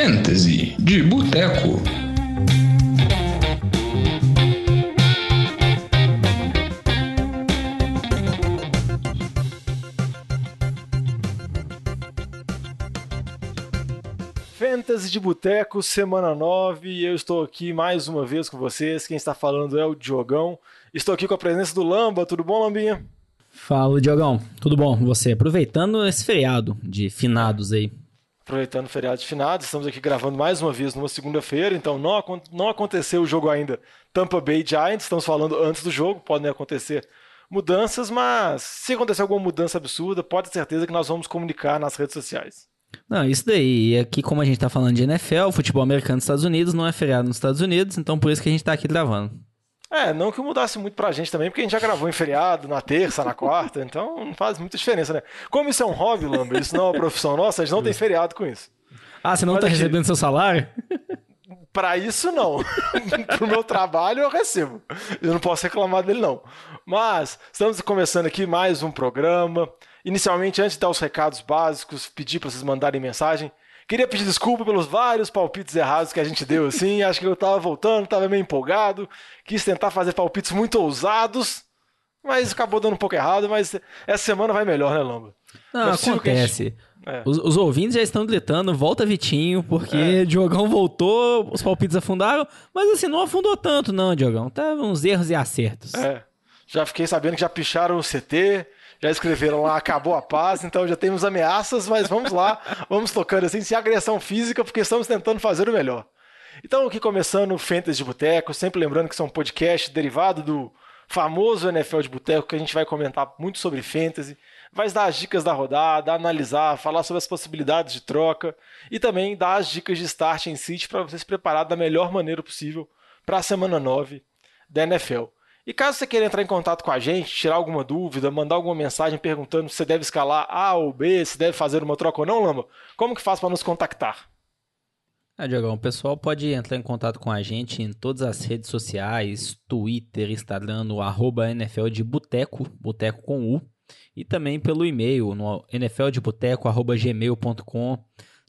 Fantasy de Boteco. Fantasy de Boteco, semana 9, e eu estou aqui mais uma vez com vocês. Quem está falando é o Diogão. Estou aqui com a presença do Lamba. Tudo bom, Lambinha? Fala, Diogão. Tudo bom com você? Aproveitando esse feriado de finados aí. Aproveitando o feriado de finados, estamos aqui gravando mais uma vez numa segunda-feira, então não, não aconteceu o jogo ainda Tampa Bay Giants, estamos falando antes do jogo, podem acontecer mudanças, mas se acontecer alguma mudança absurda, pode ter certeza que nós vamos comunicar nas redes sociais. Não, isso daí. E aqui, como a gente tá falando de NFL, futebol americano nos Estados Unidos, não é feriado nos Estados Unidos, então por isso que a gente tá aqui gravando. É, não que mudasse muito pra gente também, porque a gente já gravou em feriado, na terça, na quarta, então não faz muita diferença, né? Como isso é um hobby, Lambert, isso não é uma profissão nossa, a gente não tem feriado com isso. Ah, você não Mas tá recebendo seu salário? Pra isso, não. Pro meu trabalho, eu recebo. Eu não posso reclamar dele, não. Mas, estamos começando aqui mais um programa. Inicialmente, antes de dar os recados básicos, pedir para vocês mandarem mensagem. Queria pedir desculpa pelos vários palpites errados que a gente deu, assim. Acho que eu tava voltando, tava meio empolgado. Quis tentar fazer palpites muito ousados, mas acabou dando um pouco errado. Mas essa semana vai melhor, né, Lamba? Não, acontece. É. Os, os, ouvintes já estão gritando, volta Vitinho, porque é. Diogão voltou, os palpites afundaram, mas assim, não afundou tanto, não, Diogão. Tava uns erros e acertos. É. Já fiquei sabendo que já picharam o CT, já escreveram lá, acabou a paz, então já temos ameaças, mas vamos lá, vamos tocando assim, sem agressão física, porque estamos tentando fazer o melhor. Então, aqui começando o Fantasy de Boteco, sempre lembrando que são um podcast derivado do famoso NFL de Boteco, que a gente vai comentar muito sobre Fantasy, vai dar as dicas da rodada, analisar, falar sobre as possibilidades de troca e também dar as dicas de start em City para você se preparar da melhor maneira possível para a semana 9 da NFL. E caso você queira entrar em contato com a gente, tirar alguma dúvida, mandar alguma mensagem perguntando se você deve escalar A ou B, se deve fazer uma troca ou não, Lamba, como que faz para nos contactar? Ah, Diogão, o pessoal pode entrar em contato com a gente em todas as redes sociais, Twitter, Instagram, no arroba NFL de Boteco, Boteco com U, e também pelo e-mail, no nfldeboteco.gmail.com.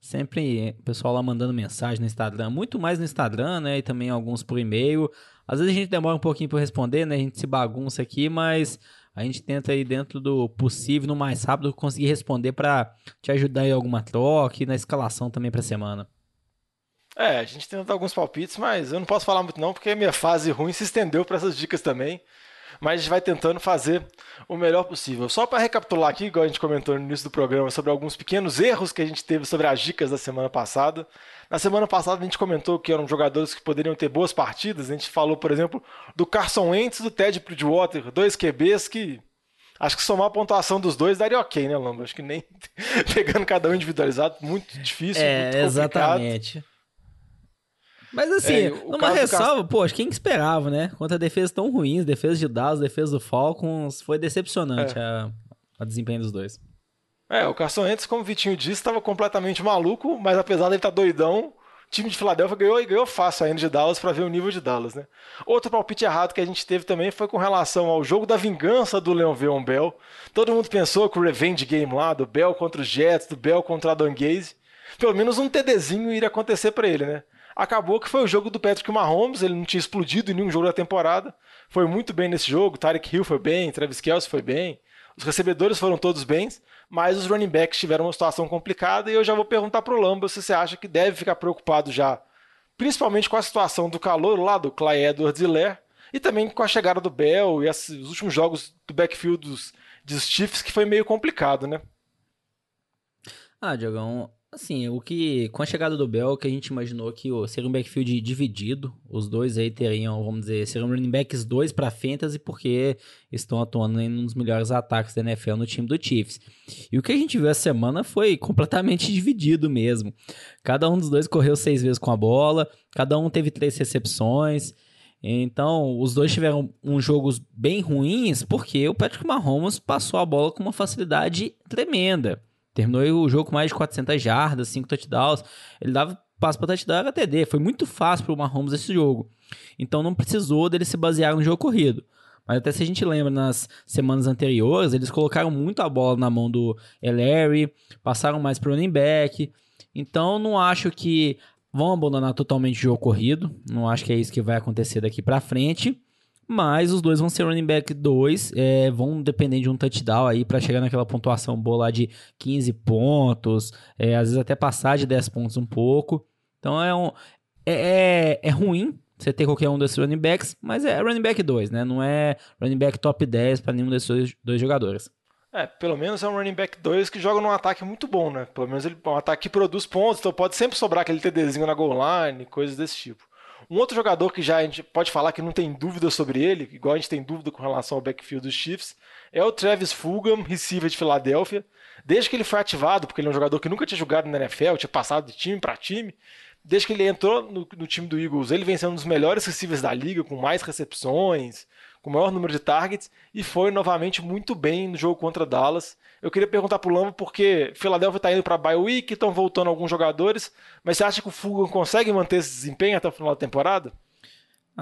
Sempre o pessoal lá mandando mensagem no Instagram, muito mais no Instagram, né? E também alguns por e-mail. Às vezes a gente demora um pouquinho para responder, né? A gente se bagunça aqui, mas a gente tenta aí dentro do possível, no mais rápido, conseguir responder para te ajudar em alguma troca e na escalação também para semana. É, a gente tenta dar alguns palpites, mas eu não posso falar muito não, porque minha fase ruim se estendeu para essas dicas também mas a gente vai tentando fazer o melhor possível. Só para recapitular aqui, igual a gente comentou no início do programa, sobre alguns pequenos erros que a gente teve sobre as dicas da semana passada. Na semana passada a gente comentou que eram jogadores que poderiam ter boas partidas. A gente falou, por exemplo, do Carson Wentz e do Ted Bridgewater, dois QBs que Acho que somar a pontuação dos dois daria ok, né, Lamba? Acho que nem pegando cada um individualizado, muito difícil. É, muito exatamente. Mas assim, é, numa ressalva, pô, quem esperava, né? Contra defesas tão ruins, defesa de Dallas, defesa do Falcons, foi decepcionante é. a, a desempenho dos dois. É, o Carson Wentz, como o Vitinho disse, estava completamente maluco, mas apesar dele estar tá doidão, o time de Filadélfia ganhou e ganhou fácil ainda de Dallas para ver o nível de Dallas, né? Outro palpite errado que a gente teve também foi com relação ao jogo da vingança do Le'Veon Bell. Todo mundo pensou que o revenge game lá, do Bell contra os Jets, do Bell contra a Adam Gaze, pelo menos um TDzinho iria acontecer para ele, né? Acabou que foi o jogo do Patrick Mahomes, ele não tinha explodido em nenhum jogo da temporada. Foi muito bem nesse jogo, Tarek Hill foi bem, Travis Kelce foi bem. Os recebedores foram todos bens, mas os running backs tiveram uma situação complicada e eu já vou perguntar pro Lamba se você acha que deve ficar preocupado já, principalmente com a situação do calor lá do Clay Edwards e Lair, e também com a chegada do Bell e os últimos jogos do backfield dos, dos Chiefs, que foi meio complicado, né? Ah, Diogão, Assim, o que com a chegada do Bell, que a gente imaginou que seria um backfield dividido, os dois aí teriam, vamos dizer, seriam running backs dois para fantasy porque estão atuando em um dos melhores ataques da NFL no time do Chiefs. E o que a gente viu essa semana foi completamente dividido mesmo. Cada um dos dois correu seis vezes com a bola, cada um teve três recepções. Então, os dois tiveram uns jogos bem ruins porque o Patrick Mahomes passou a bola com uma facilidade tremenda. Terminou o jogo com mais de 400 jardas, 5 touchdowns. Ele dava passo para touchdown, era TD. Foi muito fácil para o Mahomes esse jogo. Então não precisou dele se basear no jogo corrido. Mas até se a gente lembra, nas semanas anteriores, eles colocaram muito a bola na mão do Larry, passaram mais para o running back. Então, não acho que vão abandonar totalmente o jogo corrido. Não acho que é isso que vai acontecer daqui para frente. Mas os dois vão ser running back 2, é, vão depender de um touchdown aí para chegar naquela pontuação boa lá de 15 pontos, é, às vezes até passar de 10 pontos um pouco. Então é, um, é, é, é ruim você ter qualquer um desses running backs, mas é running back 2, né? Não é running back top 10 para nenhum desses dois, dois jogadores. É, pelo menos é um running back 2 que joga num ataque muito bom, né? Pelo menos ele é um ataque que produz pontos, então pode sempre sobrar aquele TDzinho na goal line, coisas desse tipo. Um outro jogador que já a gente pode falar que não tem dúvida sobre ele, igual a gente tem dúvida com relação ao backfield dos Chiefs, é o Travis Fulgham, receiver de Filadélfia. Desde que ele foi ativado, porque ele é um jogador que nunca tinha jogado na NFL, tinha passado de time para time, desde que ele entrou no, no, time do Eagles, ele vem sendo um dos melhores receivers da liga, com mais recepções, com maior número de targets, e foi novamente muito bem no jogo contra Dallas. Eu queria perguntar pro Lambo porque Philadelphia está indo para bye week, estão voltando alguns jogadores, mas você acha que o Fulgham consegue manter esse desempenho até o final da temporada?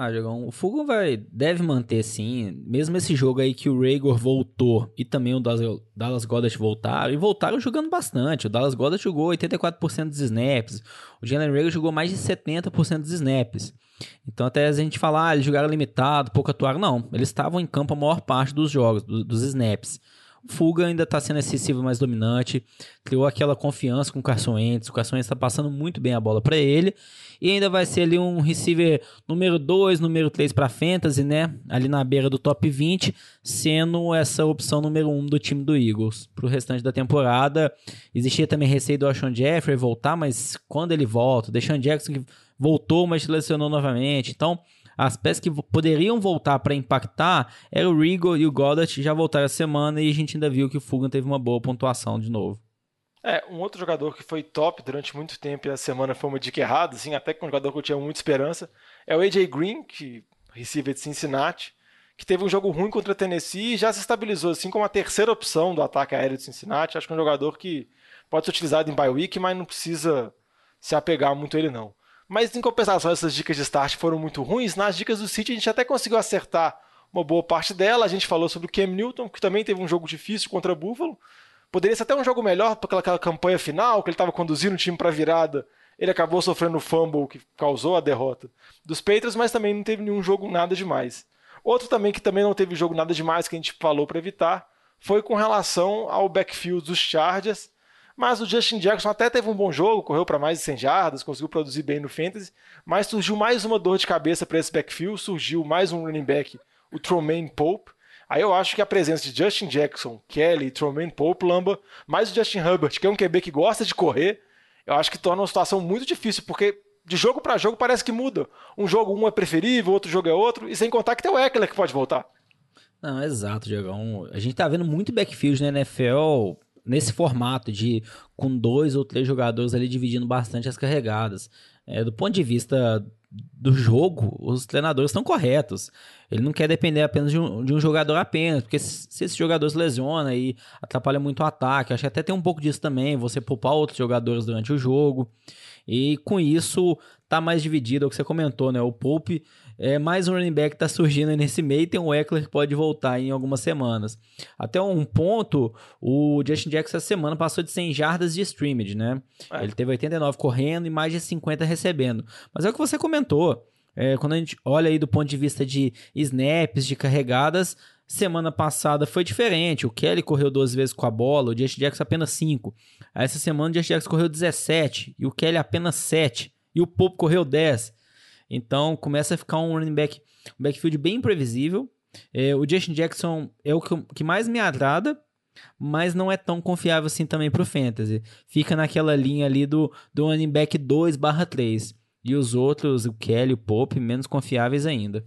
Ah, Diogão, o Fulgham vai, deve manter sim. Mesmo esse jogo aí que o Rager voltou e também o Dallas Goddard voltaram, e voltaram jogando bastante. O Dallas Goddard jogou 84% dos snaps, o Jalen Rager jogou mais de 70% dos snaps. Então até a gente falar, ah, eles jogaram limitado, pouco atuaram. Não, eles estavam em campo a maior parte dos jogos, do, dos snaps. Fuga ainda está sendo excessivo mais dominante, criou aquela confiança com o Carson Wentz, o Carson Wentz está passando muito bem a bola para ele, e ainda vai ser ali um receiver número 2, número 3 para fantasy, né? Ali na beira do top 20, sendo essa opção número 1 um do time do Eagles. Para o restante da temporada, existia também receio do Alshon Jeffrey voltar, mas quando ele volta, o Deshaun Jackson que voltou, mas lesionou novamente, então as peças que poderiam voltar para impactar era o Rigo e o Goddard, já voltaram a semana e a gente ainda viu que o Fugan teve uma boa pontuação de novo. É, um outro jogador que foi top durante muito tempo e a semana foi uma dica errada, assim, até que um jogador que eu tinha muita esperança, é o AJ Green, que receiver de Cincinnati, que teve um jogo ruim contra a Tennessee e já se estabilizou assim como a terceira opção do ataque aéreo de Cincinnati. Acho que é um jogador que pode ser utilizado em bye week, mas não precisa se apegar muito a ele não. Mas em compensação, essas dicas de start foram muito ruins. Nas dicas do City, a gente até conseguiu acertar uma boa parte dela. A gente falou sobre o Cam Newton, que também teve um jogo difícil contra Buffalo. Poderia ser até um jogo melhor para aquela campanha final, que ele estava conduzindo o time para virada. Ele acabou sofrendo o fumble que causou a derrota dos Patriots, mas também não teve nenhum jogo nada demais. Outro também que também não teve jogo nada demais que a gente falou para evitar foi com relação ao backfield dos Chargers mas o Justin Jackson até teve um bom jogo, correu para mais de 100 jardas, conseguiu produzir bem no Fantasy, mas surgiu mais uma dor de cabeça para esse backfield, surgiu mais um running back, o Tromaine Pope. Aí eu acho que a presença de Justin Jackson, Kelly, Tromaine Pope, lamba mais o Justin Herbert, que é um QB que gosta de correr, eu acho que torna uma situação muito difícil, porque de jogo para jogo parece que muda. Um jogo um é preferível, outro jogo é outro, e sem contar que tem o Eckler que pode voltar. Não, exato, Diogão. A gente tá vendo muito backfield na NFL nesse formato de com dois ou três jogadores ali dividindo bastante as carregadas. É, do ponto de vista do jogo, os treinadores estão corretos. Ele não quer depender apenas de um, de um jogador apenas, porque se, se esse jogador se lesiona e atrapalha muito o ataque, acho que até tem um pouco disso também, você poupar outros jogadores durante o jogo. E com isso tá mais dividido, é o que você comentou, né? O Pope é, mais um running back está surgindo nesse meio. Tem um Eckler que pode voltar em algumas semanas. Até um ponto, o Justin Jackson essa semana passou de 100 jardas de scrimmage, né? É. Ele teve 89 correndo e mais de 50 recebendo. Mas é o que você comentou. É, quando a gente olha aí do ponto de vista de snaps, de carregadas, semana passada foi diferente. O Kelly correu 12 vezes com a bola, o Justin Jackson apenas 5. Essa semana o Justin Jackson correu 17 e o Kelly apenas 7. E o Pope correu 10. Então começa a ficar um running back, um backfield bem imprevisível. É, o Justin Jackson é o que, que mais me agrada, mas não é tão confiável assim também para o Fantasy. Fica naquela linha ali do, do running back 2 barra 3. E os outros, o Kelly, o Pope, menos confiáveis ainda.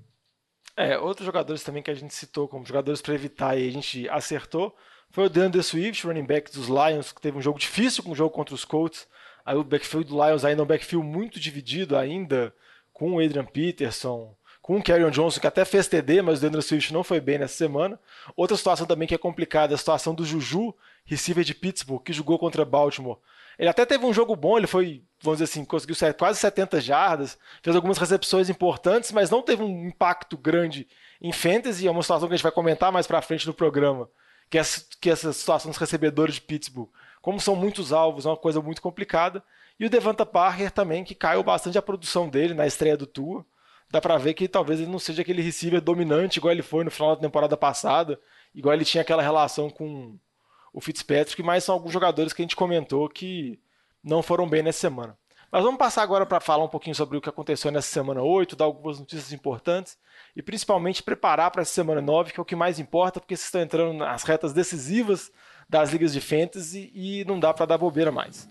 É, outros jogadores também que a gente citou como jogadores para evitar e a gente acertou foi o DeAndre Swift, running back dos Lions, que teve um jogo difícil com o jogo contra os Colts. Aí o backfield do Lions ainda é um backfield muito dividido ainda, com o Adrian Peterson, com o Carrion Johnson, que até fez TD, mas o Daniel Swift não foi bem nessa semana. Outra situação também que é complicada é a situação do Juju, receiver de Pittsburgh, que jogou contra Baltimore. Ele até teve um jogo bom, ele foi, vamos dizer assim, conseguiu quase 70 jardas, fez algumas recepções importantes, mas não teve um impacto grande em fantasy, é uma situação que a gente vai comentar mais para frente no programa, que é, que é essa situação dos recebedores de Pittsburgh. Como são muitos alvos, é uma coisa muito complicada. E o Devonta Parker também, que caiu bastante a produção dele na estreia do Tua. Dá pra ver que talvez ele não seja aquele receiver dominante igual ele foi no final da temporada passada, igual ele tinha aquela relação com o Fitzpatrick, mas são alguns jogadores que a gente comentou que não foram bem nessa semana. Mas vamos passar agora para falar um pouquinho sobre o que aconteceu nessa semana 8, dar algumas notícias importantes e principalmente preparar para essa semana 9, que é o que mais importa, porque vocês estão entrando nas retas decisivas das ligas de fantasy e não dá para dar bobeira mais.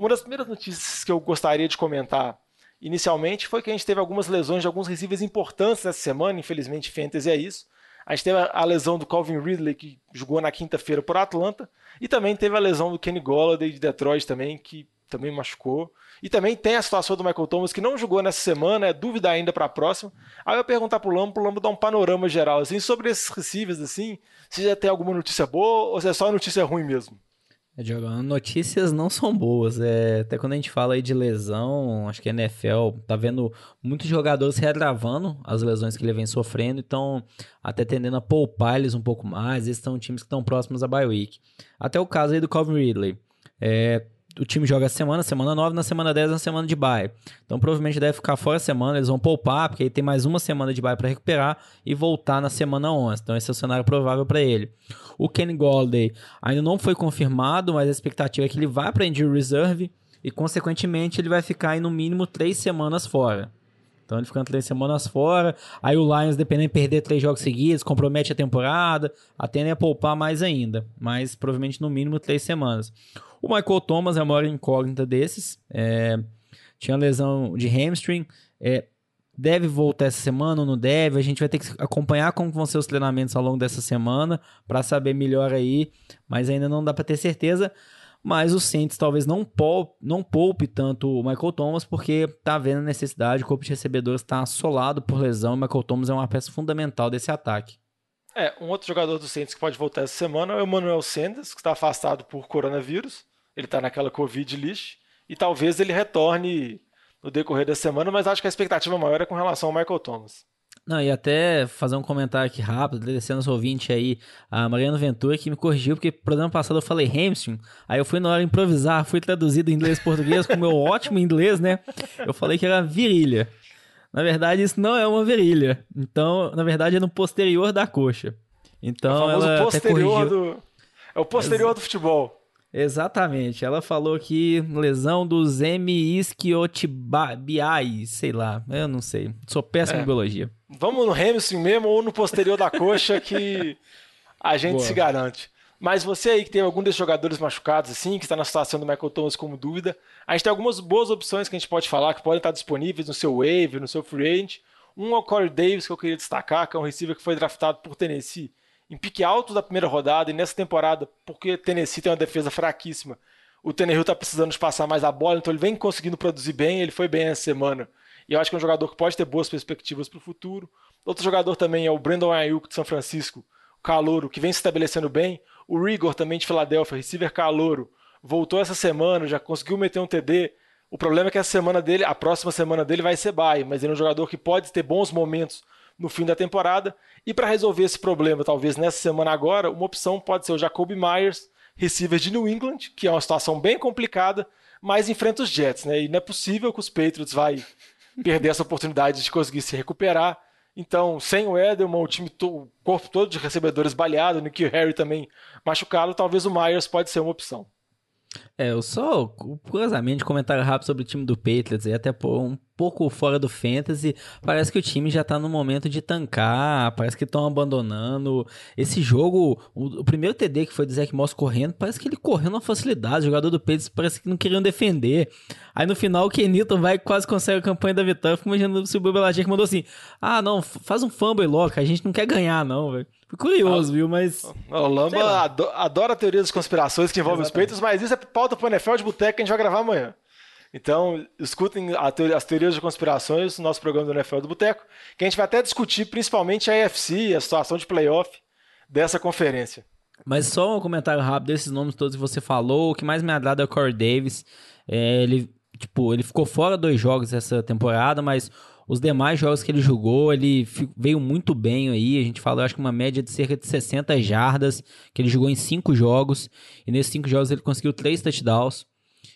Uma das primeiras notícias que eu gostaria de comentar inicialmente foi que a gente teve algumas lesões de alguns receivers importantes nessa semana, infelizmente fantasy é isso. A gente teve a lesão do Calvin Ridley, que jogou na quinta-feira por Atlanta, e também teve a lesão do Kenny Golladay de Detroit também, que também machucou. E também tem a situação do Michael Thomas, que não jogou nessa semana, é dúvida ainda para a próxima. Aí eu perguntar pro Lambo, pro Lambo dar um panorama geral, assim, sobre esses receivers, assim, se já tem alguma notícia boa ou se é só notícia ruim mesmo. É, Diogão, notícias não são boas. É, até quando a gente fala aí de lesão, acho que a NFL tá vendo muitos jogadores regravando as lesões que ele vem sofrendo, então até tendendo a poupar eles um pouco mais. Esses são times que estão próximos a bye week. Até o caso aí do Calvin Ridley. É, o time joga semana, semana 9, na semana 10 na semana de bye. Então provavelmente deve ficar fora a semana, eles vão poupar, porque aí tem mais uma semana de bye para recuperar e voltar na semana 11. Então esse é o cenário provável para ele. O Kenny Golday ainda não foi confirmado, mas a expectativa é que ele vá para injury reserve e consequentemente ele vai ficar aí no mínimo três semanas fora. Então ele ficando três semanas fora. Aí o Lions, dependendo de perder três jogos seguidos, compromete a temporada. A poupar mais ainda. Mas provavelmente no mínimo três semanas. O Michael Thomas é a maior incógnita desses. É, tinha lesão de hamstring. É, deve voltar essa semana ou não deve? A gente vai ter que acompanhar como vão ser os treinamentos ao longo dessa semana para saber melhor aí. Mas ainda não dá para ter certeza mas o Saints talvez não poupe, não poupe tanto o Michael Thomas, porque tá vendo a necessidade, o corpo de recebedores está assolado por lesão, e o Michael Thomas é uma peça fundamental desse ataque. É, um outro jogador do Saints que pode voltar essa semana é o Emmanuel Sanders, que está afastado por coronavírus, ele está naquela Covid list, e talvez ele retorne no decorrer da semana, mas acho que a expectativa maior é com relação ao Michael Thomas. Não, e até fazer um comentário aqui rápido, agradecendo ao ouvinte aí, a Mariana Ventura, que me corrigiu, porque no programa passado eu falei hamstring, aí eu fui na hora improvisar, fui traduzido em inglês-português com o meu ótimo inglês, né? Eu falei que era virilha. Na verdade, isso não é uma virilha. Então, na verdade, é no posterior da coxa. Então, é o ela posterior do... É o posterior do futebol. Exatamente. Ela falou que lesão dos hemiisquiotibiais, sei lá, eu não sei. Sou péssimo é. em biologia. Vamos no hamstring mesmo ou no posterior da coxa que a gente Boa. se garante. Mas você aí que tem algum desses jogadores machucados, assim, que está na situação do Michael Thomas como dúvida, a gente tem algumas boas opções que a gente pode falar, que podem estar disponíveis no seu wave, no seu free agent. Um é o Corey Davis, que eu queria destacar, que é um receiver que foi draftado por Tennessee em pique alto da primeira rodada, e nessa temporada, porque Tennessee tem uma defesa fraquíssima, o Tannehill está precisando passar mais a bola, então ele vem conseguindo produzir bem, ele foi bem essa semana. E eu acho que é um jogador que pode ter boas perspectivas para o futuro. Outro jogador também é o Brandon Ayuk de São Francisco, o calouro, que vem se estabelecendo bem. O Rigor também de Filadélfia, receiver calouro, voltou essa semana, já conseguiu meter um TD. O problema é que a semana dele, a próxima semana dele vai ser bye, mas ele é um jogador que pode ter bons momentos no fim da temporada. E para resolver esse problema, talvez nessa semana agora, uma opção pode ser o Jacoby Myers, receiver de New England, que é uma situação bem complicada, mas enfrenta os Jets, né? E não é possível que os Patriots vai perder essa oportunidade de conseguir se recuperar. Então, sem o Edelman, o time, o corpo todo de recebedores baleado, o Nick Harry também machucado, talvez o Myers pode ser uma opção. É, eu só, curiosamente, comentário rápido sobre o time do Patriots, e até um pouco fora do fantasy, parece que o time já tá no momento de tancar, parece que estão abandonando. Esse jogo, o, o, primeiro TD que foi do Zach Moss correndo, parece que ele correu na facilidade, o jogador do Patriots parece que não queriam defender. Aí no final o Kenilton vai e quase consegue a campanha da vitória, fico imaginando se o Belichick mandou assim, ah não, faz um fumble logo, a gente não quer ganhar não, velho. Curioso, ah, viu? Mas. O Lamba adora, adora teorias das conspirações que envolvem Exatamente. os peitos, mas isso é pauta pro NFL de boteco que a gente vai gravar amanhã. Então, escutem teoria, as teorias de conspirações no nosso programa do NFL do Boteco, que a gente vai até discutir principalmente a AFC, a situação de playoff dessa conferência. Mas só um comentário rápido desses nomes todos que você falou. O que mais me agrada é o Corey Davis. É, ele, tipo, ele ficou fora dois jogos essa temporada, mas os demais jogos que ele jogou, ele veio muito bem aí. A gente falou, acho que uma média de cerca de 60 jardas, que ele jogou em cinco jogos. E nesses cinco jogos ele conseguiu três touchdowns.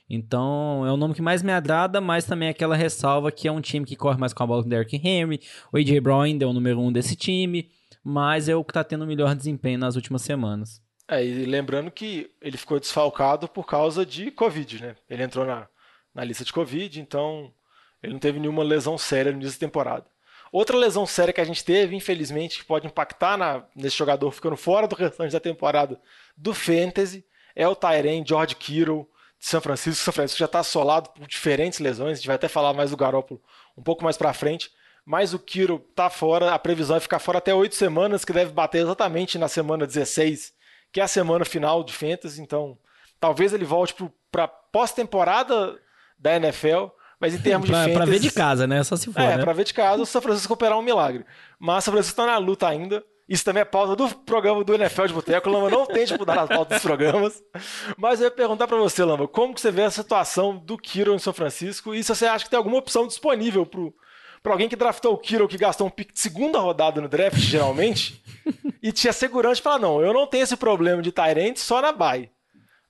Então, é o nome que mais me agrada, mas também é aquela ressalva que é um time que corre mais com a bola com o Derrick Henry. O AJ Brown ainda é o número um desse time, mas é o que está tendo o melhor desempenho nas últimas semanas. É, e lembrando que ele ficou desfalcado por causa de Covid, né? Ele entrou na, na lista de Covid, então ele não teve nenhuma lesão séria no início da temporada. Outra lesão séria que a gente teve, infelizmente, que pode impactar na, nesse jogador ficando fora do restante da temporada do Fantasy, é o Tyren George Kittle de São Francisco. São Francisco já está assolado por diferentes lesões, a gente vai até falar mais do Garoppolo um pouco mais para frente. Mas o Kittle está fora, a previsão é ficar fora até oito semanas, que deve bater exatamente na semana 16, que é a semana final de Fantasy. Então, talvez ele volte para pós-temporada da NFL mas em termos pra, de fantasy... Pra ver de casa, né? Só se for, É, né? pra ver de casa, o São Francisco operar um milagre. Mas o São Francisco tá na luta ainda. Isso também é pauta do programa do NFL de Boteco. Lamba não tente mudar as pautas dos programas. Mas eu ia perguntar para você, Lamba, como que você vê a situação do Kiro em São Francisco e se você acha que tem alguma opção disponível pro, pra alguém que draftou o Kiro, que gastou um pick de segunda rodada no draft, geralmente, e tinha segurança falar, não, eu não tenho esse problema de Tyrant só na bye.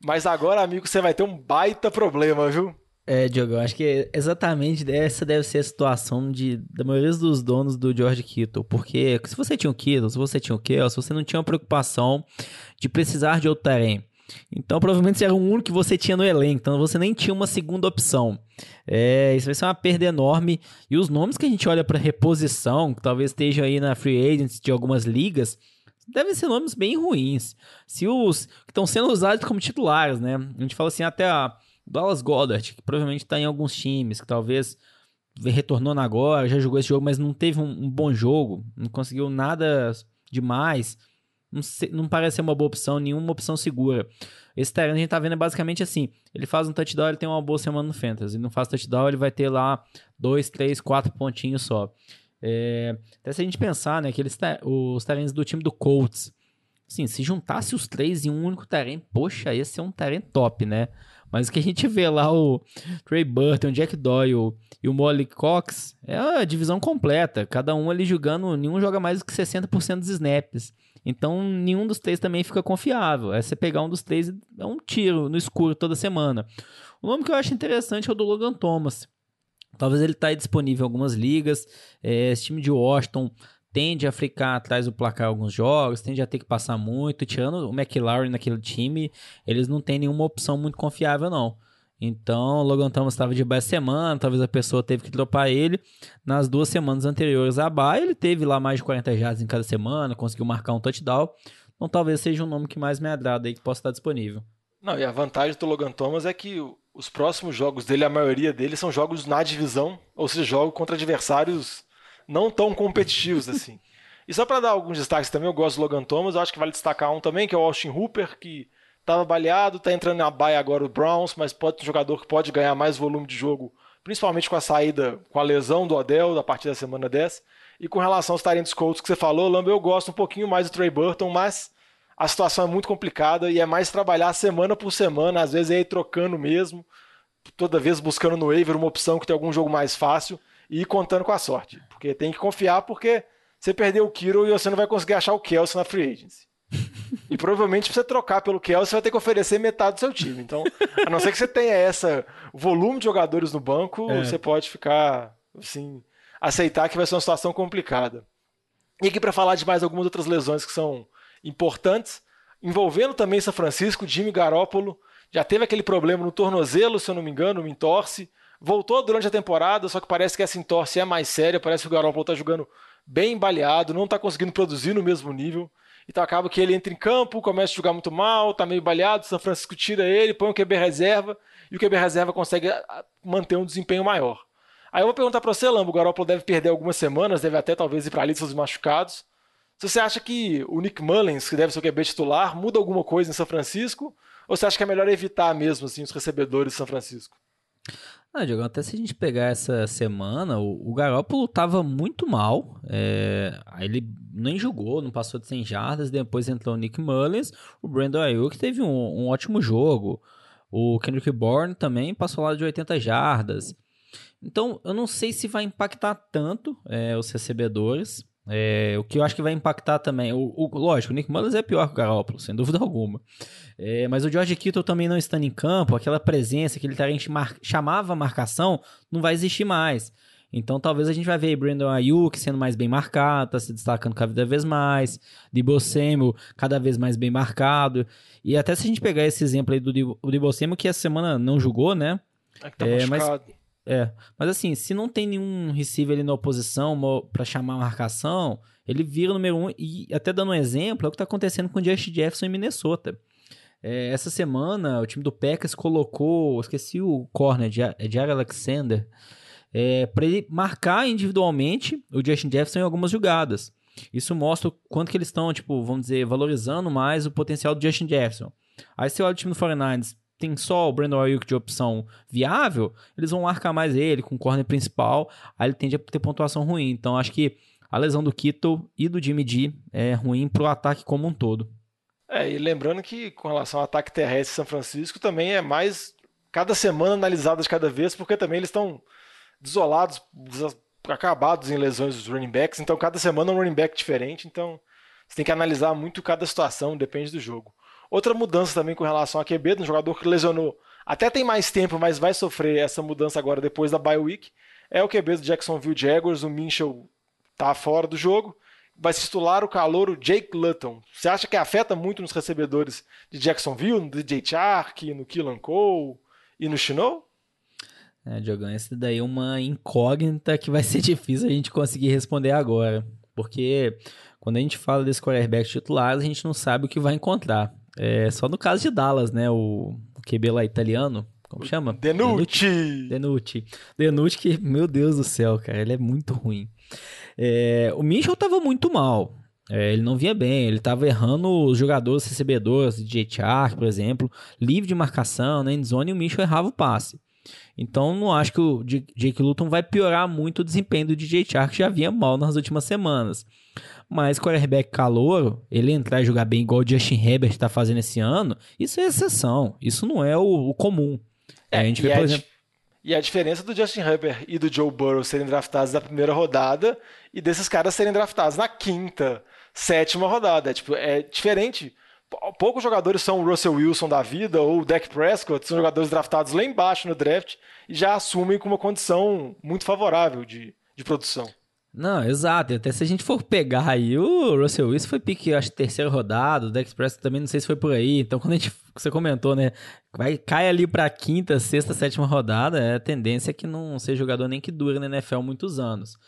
Mas agora, amigo, você vai ter um baita problema, viu? É, Diogo, eu acho que exatamente essa deve ser a situação de, da maioria dos donos do George Kittle. Porque se você tinha o Kittle, se você tinha o Kelsey, você não tinha uma preocupação de precisar de outro terreno. Então, provavelmente era o único que você tinha no elenco, então você nem tinha uma segunda opção. É, isso vai ser uma perda enorme. E os nomes que a gente olha para reposição, que talvez estejam aí na free agency de algumas ligas, devem ser nomes bem ruins. Se os que estão sendo usados como titulares, né? A gente fala assim, até a Dallas Goddard, que provavelmente está em alguns times, que talvez retornou agora, já jogou esse jogo, mas não teve um, um bom jogo, não conseguiu nada demais. Não, não, parece ser uma boa opção, nenhuma opção segura. Esse terreno a gente tá vendo é basicamente assim: ele faz um touchdown, ele tem uma boa semana no Fantasy. Não faz touchdown, ele vai ter lá dois, três, quatro pontinhos só. É, até se a gente pensar, né, que eles, os terrenos do time do Colts, assim, se juntasse os três em um único terreno, poxa, esse é um terreno top, né? Mas o que a gente vê lá, o Trey Burton, Jack Doyle e o Molly Cox, é a divisão completa. Cada um ali jogando, nenhum joga mais do que 60% dos snaps. Então, nenhum dos três também fica confiável. É você pegar um dos três é um tiro no escuro toda semana. O nome que eu acho interessante é o do Logan Thomas. Talvez ele está disponível em algumas ligas. É, esse time de Washington tende a ficar atrás do placar alguns jogos, tende a ter que passar muito. Tirando o McLaren naquele time, eles não têm nenhuma opção muito confiável, não. Então, o Logan Thomas estava de baixa semana, talvez a pessoa teve que dropar ele. Nas duas semanas anteriores à baia, ele teve lá mais de 40 jardas em cada semana, conseguiu marcar um touchdown. Então, talvez seja um nome que mais me agrada aí, que possa estar disponível. Não, e a vantagem do Logan Thomas é que os próximos jogos dele, a maioria deles, são jogos na divisão, ou seja, jogos contra adversários não tão competitivos assim. E só para dar alguns destaques também, eu gosto do Logan Thomas, eu acho que vale destacar um também, que é o Austin Hooper, que estava baleado, está entrando na baia agora o Browns, mas pode ser um jogador que pode ganhar mais volume de jogo, principalmente com a saída, com a lesão do Odell, a partir da semana 10. E com relação aos talentos Colts que você falou, Lambo, eu gosto um pouquinho mais do Trey Burton, mas a situação é muito complicada e é mais trabalhar semana por semana, às vezes é ir trocando mesmo, toda vez buscando no waiver uma opção que tem algum jogo mais fácil e ir contando com a sorte. Porque tem que confiar, porque você perdeu o Kiro e você não vai conseguir achar o Kelsey na free agency. E provavelmente pra você trocar pelo Kelsey, você vai ter que oferecer metade do seu time. Então, a não ser que você tenha essa volume de jogadores no banco, é. você pode ficar assim, aceitar que vai ser uma situação complicada. E aqui para falar de mais algumas outras lesões que são importantes, envolvendo também São Francisco, Jimmy Garoppolo, já teve aquele problema no tornozelo, se eu não me engano, no entorse, voltou durante a temporada, só que parece que essa entorse é mais séria, parece que o Garoppolo está jogando bem baleado, não está conseguindo produzir no mesmo nível. Então acaba que ele entra em campo, começa a jogar muito mal, está meio baleado, São Francisco tira ele, põe o QB reserva, e o QB reserva consegue manter um desempenho maior. Aí eu vou perguntar para você, Lambo, o Garoppolo deve perder algumas semanas, deve até talvez ir para a lista dos machucados. Se você acha que o Nick Mullins, que deve ser o QB titular, muda alguma coisa em São Francisco? Ou você acha que é melhor evitar mesmo assim, os recebedores de São Francisco? Ah, Diego, até se a gente pegar essa semana, o, o Garoppolo tava muito mal. É, ele nem jogou, não passou de 100 jardas. Depois entrou o Nick Mullins. O Brandon Ayuk teve um, um ótimo jogo. O Kendrick Bourne também passou lá de 80 jardas. Então, eu não sei se vai impactar tanto é, os recebedores. É, o que eu acho que vai impactar também, o, o, lógico, o Nick Mullins é pior que o Garoppolo, sem dúvida alguma. É, mas o George Kittle também não estando em campo, aquela presença, aquele talento mar, chamava marcação, não vai existir mais. Então talvez a gente vai ver Brandon Ayuk sendo mais bem marcado, tá se destacando cada vez mais, Debo Samuel cada vez mais bem marcado. E até se a gente pegar esse exemplo aí do Debo Samuel, que essa semana não jogou, né? É que tá é, mas, é, mas assim, se não tem nenhum receiver ali na oposição para chamar a marcação, ele vira o número um. E até dando um exemplo, é o que está acontecendo com o Justin Jefferson em Minnesota. É, essa semana, o time do Packers colocou, esqueci o corner, Jair Alexander, é, para ele marcar individualmente o Justin Jefferson em algumas jogadas. Isso mostra o quanto que eles estão, tipo, vamos dizer, valorizando mais o potencial do Justin Jefferson. Aí você olha o time do 49ers, tem só o Brandon Ayuk de opção viável, eles vão marcar mais ele com o corner principal, aí ele tende a ter pontuação ruim. Então acho que a lesão do Kittle e do Jimmy G é ruim para o ataque como um todo. É, e lembrando que com relação ao ataque terrestre de São Francisco também é mais cada semana analisado de cada vez, porque também eles estão desolados, acabados em lesões dos running backs, então cada semana é um running back diferente, então você tem que analisar muito cada situação, depende do jogo. Outra mudança também com relação a QB, um jogador que lesionou até tem mais tempo, mas vai sofrer essa mudança agora depois da bye week, é o QB do Jacksonville Jaguars, o Minchel tá fora do jogo, vai se titular o calouro Jake Luton. Você acha que afeta muito nos recebedores de Jacksonville, no DJ Chark, no Killan Cole e no Chino? É, Diogão, esse daí é uma incógnita que vai ser difícil a gente conseguir responder agora. Porque quando a gente fala desse quarterback titular, a gente não sabe o que vai encontrar. É, só no caso de Dallas, né? O, o QB lá italiano, como chama? Denucci! Denucci. Denucci, que, meu Deus do céu, cara, ele é muito ruim. É, o Mitchell tava muito mal. É, ele não vinha bem, ele tava errando os jogadores recebedores, DJ Chark, por exemplo, livre de marcação, na endzone, e o Mitchell errava o passe. Então não acho que o Jake Luton vai piorar muito o desempenho do DJ Chark, que já vinha mal nas últimas semanas. Mas quarterback calouro, ele entrar e jogar bem igual o Justin Herbert está fazendo esse ano, isso é exceção. Isso não é o, o comum. É, a gente vê, por a exemplo. E a diferença do Justin Herbert e do Joe Burrow serem draftados na primeira rodada e desses caras serem draftados na quinta, sétima rodada. É, tipo, é diferente. Poucos jogadores são o Russell Wilson da vida ou o Dak Prescott, são jogadores draftados lá embaixo no draft e já assumem com uma condição muito favorável de, de produção. Não, exato. Até se a gente for pegar aí, o Russell Wilson foi pique, acho, terceiro rodado, o Dex também não sei se foi por aí. Então, quando a gente, você comentou, né, vai, cai ali pra quinta, sexta, sétima rodada, é a tendência é que não seja jogador nem que dure na NFL muitos anos.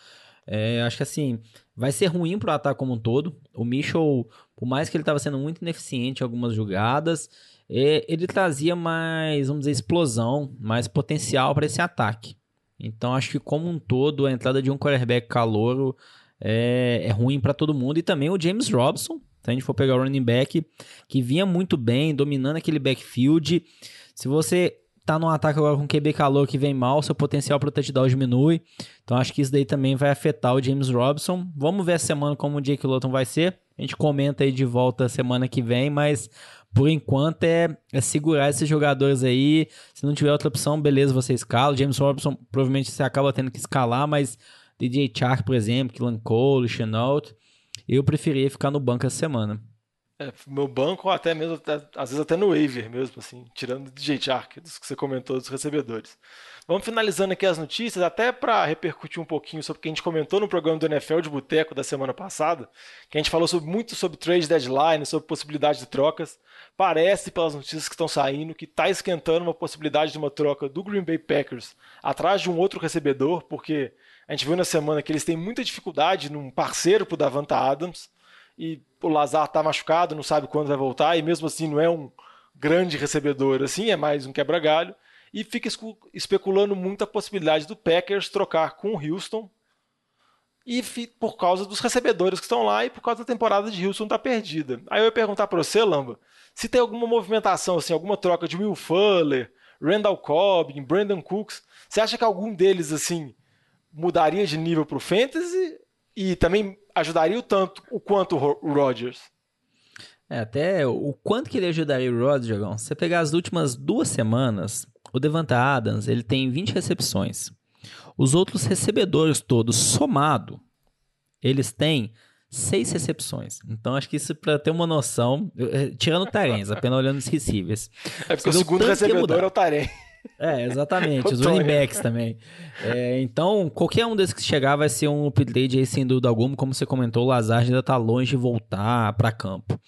É, acho que assim, vai ser ruim pro ataque como um todo. O Mitchell, por mais que ele estava sendo muito ineficiente em algumas jogadas, é, ele trazia mais, vamos dizer, explosão, mais potencial para esse ataque. Então acho que como um todo a entrada de um quarterback calouro é, é ruim para todo mundo e também o James Robson, se a gente for pegar o running back que vinha muito bem, dominando aquele backfield. Se você tá num ataque agora com QB calor que vem mal, seu potencial para touchdown diminui. Então acho que isso daí também vai afetar o James Robson. Vamos ver a semana como o Jake Lawton vai ser. A gente comenta aí de volta semana que vem, mas por enquanto é, é, segurar esses jogadores aí. Se não tiver outra opção, beleza, você escala. James Robinson provavelmente você acaba tendo que escalar, mas DJ Chark, por exemplo, Killan Cole, Chenault, eu preferia ficar no banco essa semana. É, meu banco, até mesmo, até, às vezes até no waiver mesmo, assim, tirando DJ Chark, dos que você comentou dos recebedores. Vamos finalizando aqui as notícias, até para repercutir um pouquinho sobre o que a gente comentou no programa do NFL de Boteco da semana passada, que a gente falou sobre, muito sobre trade deadline, sobre possibilidade de trocas. Parece, pelas notícias que estão saindo, que está esquentando uma possibilidade de uma troca do Green Bay Packers atrás de um outro recebedor, porque a gente viu na semana que eles têm muita dificuldade num parceiro para o Davanta Adams, e o Lazar está machucado, não sabe quando vai voltar, e mesmo assim não é um grande recebedor assim, é mais um quebra-galho e fica especulando muito a possibilidade do Packers trocar com o Houston e por causa dos recebedores que estão lá e por causa da temporada de Houston tá perdida. Aí eu ia perguntar para você, Lamba, se tem alguma movimentação, assim, alguma troca de Will Fuller, Randall Cobb, Brandon Cooks, você acha que algum deles assim mudaria de nível para o fantasy e também ajudaria o tanto o quanto o Rodgers? É, até o quanto que ele ajudaria o Rodgers, Jogão? Você pegar as últimas duas semanas, o Devante Adams ele tem 20 recepções. Os outros recebedores todos somado, eles têm seis recepções. Então acho que isso para ter uma noção, eh, tirando o Tarens, apenas olhando os receivers. É porque o segundo recebedor é o Tarens. É, exatamente. Os running backs também. É, então, qualquer um desses que chegar vai ser um upgrade aí, sem dúvida alguma. Como você comentou, o Lazard ainda tá longe de voltar para campo.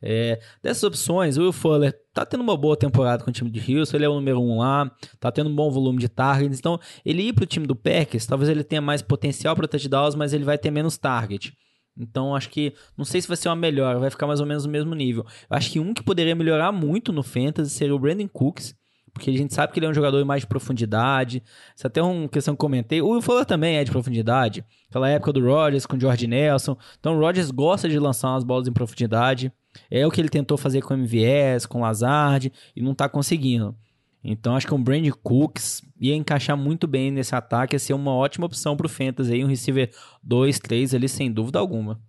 É, dessas opções, o Will Fuller tá tendo uma boa temporada com o time de Houston, ele é o número um lá, tá tendo um bom volume de targets, então ele ir pro time do Packers, talvez ele tenha mais potencial para touchdowns, mas ele vai ter menos target. Então acho que não sei se vai ser uma melhor, vai ficar mais ou menos no mesmo nível. Eu acho que um que poderia melhorar muito no fantasy seria o Brandon Cooks, porque a gente sabe que ele é um jogador mais de profundidade. Isso é até uma questão que comentei. O Will Fuller também é de profundidade. Aquela época do Rodgers com o George Nelson. Então o Rodgers gosta de lançar umas bolas em profundidade. É o que ele tentou fazer com o MVS, com o Lazard, e não tá conseguindo. Então acho que um Brand Cooks ia encaixar muito bem nesse ataque, ia ser uma ótima opção pro Fantasy aí, um receiver 2, 3 ali sem dúvida alguma.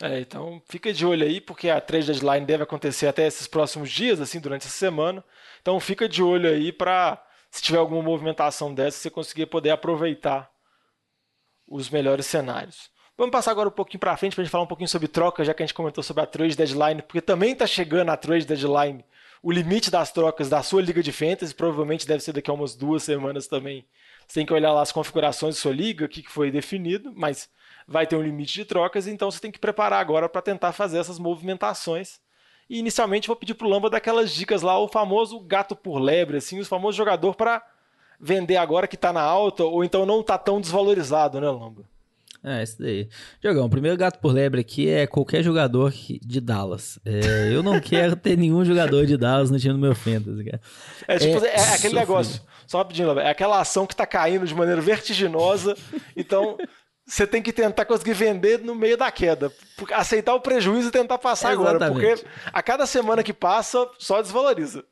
É, então fica de olho aí, porque a trade deadline deve acontecer até esses próximos dias, assim, durante essa semana. Então fica de olho aí para, se tiver alguma movimentação dessa, você conseguir poder aproveitar os melhores cenários. Vamos passar agora um pouquinho para frente para a gente falar um pouquinho sobre troca, já que a gente comentou sobre a trade deadline, porque também está chegando a trade deadline, o limite das trocas da sua liga de fantasy, provavelmente deve ser daqui a umas duas semanas também. Você tem que olhar lá as configurações da sua liga, o que foi definido, mas vai ter um limite de trocas, então você tem que preparar agora para tentar fazer essas movimentações. E inicialmente vou pedir para o Lamba daquelas dicas lá, o famoso gato por lebre, assim, o famoso jogador para vender agora que está na alta, ou então não está tão desvalorizado, né, Lamba? É, isso daí. Jogão, o primeiro gato por lebre aqui é qualquer jogador de Dallas. É, eu não quero ter nenhum jogador de Dallas no time do meu Fantasy, cara. É, tipo, é, é aquele negócio, só rapidinho, é aquela ação que tá caindo de maneira vertiginosa, então você tem que tentar conseguir vender no meio da queda. Aceitar o prejuízo e tentar passar agora, porque a cada semana que passa, só desvaloriza.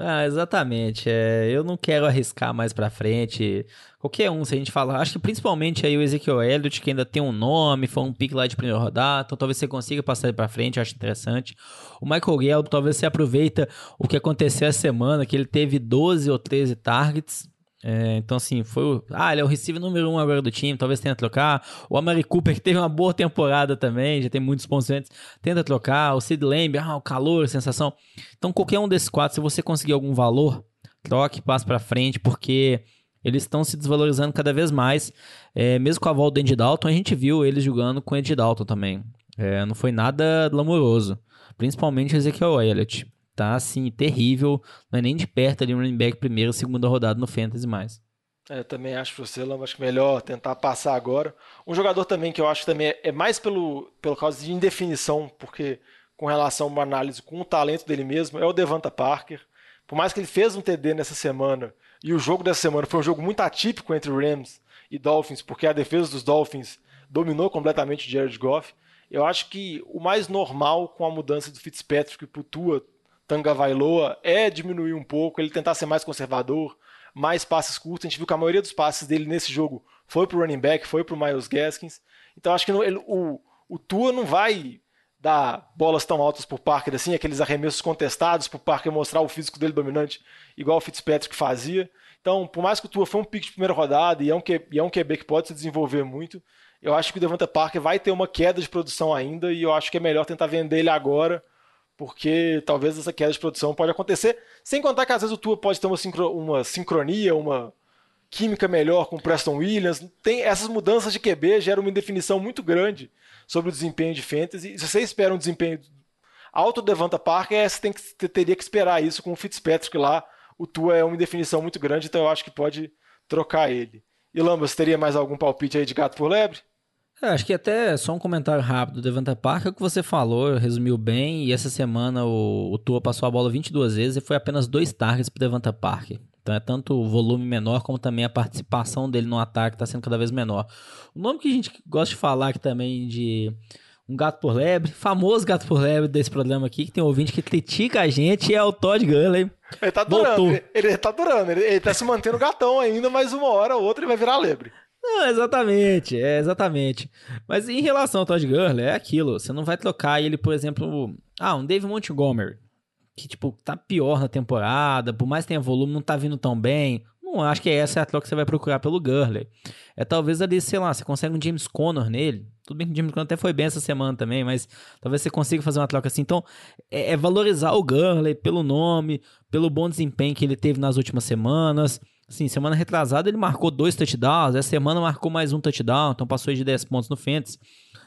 Ah, exatamente. É, eu não quero arriscar mais pra frente. Qualquer um, se a gente falar. Acho que principalmente aí o Ezekiel Elliott, que ainda tem um nome, foi um pique lá de primeira rodada. Então talvez você consiga passar ele pra frente, acho interessante. O Michael Gallup, talvez você aproveita o que aconteceu essa semana, que ele teve 12 ou 13 targets. É, então, assim, foi o. Ah, ele é o receiver número um agora do time, talvez tenha trocar. O Amari Cooper, que teve uma boa temporada também, já tem muitos pontos antes, tenta trocar. O Sid Lamb, ah, o calor, sensação. Então, qualquer um desses quatro, se você conseguir algum valor, troque, passe para frente, porque eles estão se desvalorizando cada vez mais. É, mesmo com a volta do Andy Dalton, a gente viu eles jogando com o Andy Dalton também. É, não foi nada glamouroso. Principalmente o Ezekiel Elliott tá assim, terrível. Não é nem de perto ali um running back primeira, segunda rodada no Fantasy mais. É, também acho que você, Lama, acho que melhor tentar passar agora. Um jogador também que eu acho que também é, mais pelo, pelo causa de indefinição, porque com relação a uma análise com o talento dele mesmo, é o Devanta Parker. Por mais que ele fez um TD nessa semana, e o jogo dessa semana foi um jogo muito atípico entre Rams e Dolphins, porque a defesa dos Dolphins dominou completamente o Jared Goff. Eu acho que o mais normal com a mudança do Fitzpatrick para Tua Tanga Vailoa é diminuir um pouco, ele tentar ser mais conservador, mais passes curtos. A gente viu que a maioria dos passes dele nesse jogo foi para o running back, foi para o Miles Gaskins. Então acho que ele, o, o Tua não vai dar bolas tão altas para o Parker assim, aqueles arremessos contestados para o Parker mostrar o físico dele dominante, igual o Fitzpatrick fazia. Então, por mais que o Tua foi um pick de primeira rodada e é um, e é um QB que pode se desenvolver muito, eu acho que o Devonta Parker vai ter uma queda de produção ainda e eu acho que é melhor tentar vender ele agora porque talvez essa queda de produção pode acontecer, sem contar que às vezes o Tua pode ter uma, sincro, uma sincronia, uma química melhor com o Preston Williams. Tem essas mudanças de QB geram uma indefinição muito grande sobre o desempenho de fantasy. E se você espera um desempenho alto do Devanta Parker, você tem que, teria que esperar isso com o Fitzpatrick lá. O Tua é uma indefinição muito grande, então eu acho que pode trocar ele. E Lambas, teria mais algum palpite aí de gato por lebre? É, acho que até só um comentário rápido do Devante Park, é o que você falou, resumiu bem, e essa semana o, o Tua passou a bola 22 vezes e foi apenas dois targets para Devante Park. Então é tanto o volume menor como também a participação dele no ataque está sendo cada vez menor. O nome que a gente gosta de falar aqui também de um gato por lebre, famoso gato por lebre desse programa aqui, que tem um ouvinte que critica a gente, é o Todd Gurley. Ele tá durando, ele, ele, tá durando, ele, ele tá se mantendo gatão ainda, mas uma hora ou outra ele vai virar lebre. Não, exatamente, é exatamente. Mas em relação ao Todd Gurley, é aquilo. Você não vai trocar ele, por exemplo, ah, um Dave Montgomery, que tipo tá pior na temporada, por mais que tenha volume, não tá vindo tão bem. não acho que essa é a troca que você vai procurar pelo Gurley. É talvez ali, sei lá, você consegue um James Conner nele. Tudo bem que o James Conner até foi bem essa semana também, mas talvez você consiga fazer uma troca assim. Então, é, é valorizar o Gurley pelo nome, pelo bom desempenho que ele teve nas últimas semanas. Assim, semana retrasada ele marcou dois touchdowns, essa semana marcou mais um touchdown, então passou de 10 pontos no Fantasy.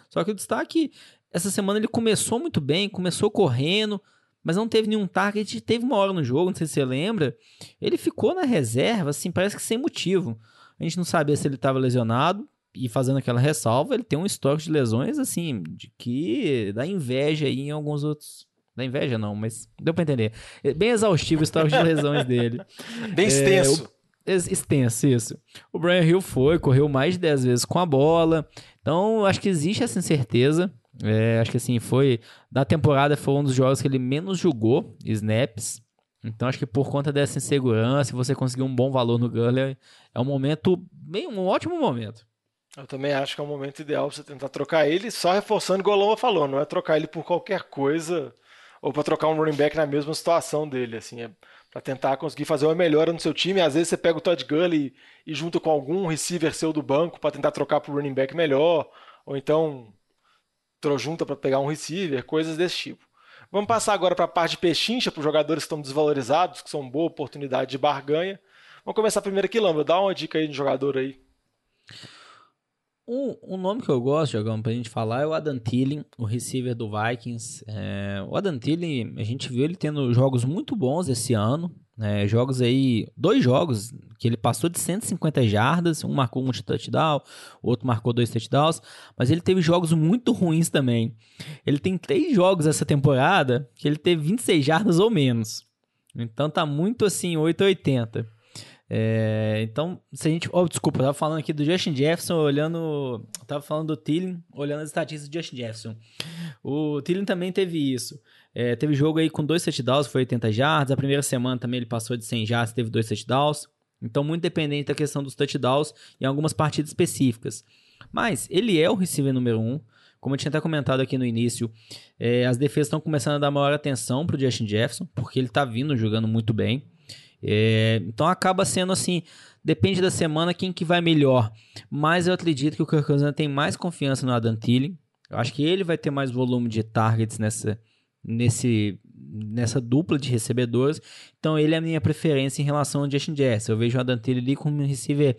Só que o destaque, essa semana ele começou muito bem, começou correndo, mas não teve nenhum target. Teve uma hora no jogo, não sei se você lembra. Ele ficou na reserva, assim, parece que sem motivo. A gente não sabia se ele estava lesionado. E fazendo aquela ressalva, ele tem um histórico de lesões, assim, de que dá inveja aí em alguns outros. Dá inveja não, mas deu pra entender. É bem exaustivo o histórico de lesões dele. Bem extenso. É, o, extenso, isso. O Brian Hill foi, correu mais de 10 vezes com a bola. Então, acho que existe essa incerteza. É, acho que assim, foi. Da temporada foi um dos jogos que ele menos jogou snaps. Então acho que por conta dessa insegurança, você conseguir um bom valor no Gurley, é um momento, bem, um ótimo momento. Eu também acho que é um momento ideal pra você tentar trocar ele, só reforçando o que o Loma falou, não é trocar ele por qualquer coisa ou para trocar um running back na mesma situação dele, assim, é para tentar conseguir fazer uma melhora no seu time. Às vezes você pega o Todd Gurley e, e junta com algum receiver seu do banco para tentar trocar para o running back melhor, ou então junta para pegar um receiver, coisas desse tipo. Vamos passar agora para a parte de pechincha, para os jogadores que estão desvalorizados, que são boa oportunidade de barganha. Vamos começar primeiro aqui, Lambra. Dá uma dica aí de jogador aí. Um, um nome que eu gosto, Jogão, pra gente falar é o Adam Thielen, o receiver do Vikings. É, o Adam Thielen, a gente viu ele tendo jogos muito bons esse ano. É, jogos aí, dois jogos que ele passou de 150 jardas, um marcou um touchdown, o outro marcou dois touchdowns, mas ele teve jogos muito ruins também. Ele tem três jogos essa temporada que ele teve 26 jardas ou menos. Então tá muito assim, 880. É, então, se a gente. Oh, desculpa, eu tava falando aqui do Justin Jefferson, olhando. Eu tava falando do Thielen, olhando as estatísticas do Justin Jefferson. O Thielen também teve isso. É, teve jogo aí com dois touchdowns, foi 80 jardas. A primeira semana também ele passou de 100 jardas, teve dois touchdowns. Então, muito dependente da questão dos touchdowns em algumas partidas específicas. Mas ele é o receiver número um. Como eu tinha até comentado aqui no início, é, as defesas estão começando a dar maior atenção para o Justin Jefferson, porque ele está vindo jogando muito bem. É, então acaba sendo assim, depende da semana quem que vai melhor. Mas eu acredito que o Kirk Cousins tem mais confiança no Adam Thielen. Eu acho que ele vai ter mais volume de targets nessa, nesse, nessa dupla de recebedores. Então ele é a minha preferência em relação ao Justin Jefferson. Eu vejo o Adam Thielen ali como um receiver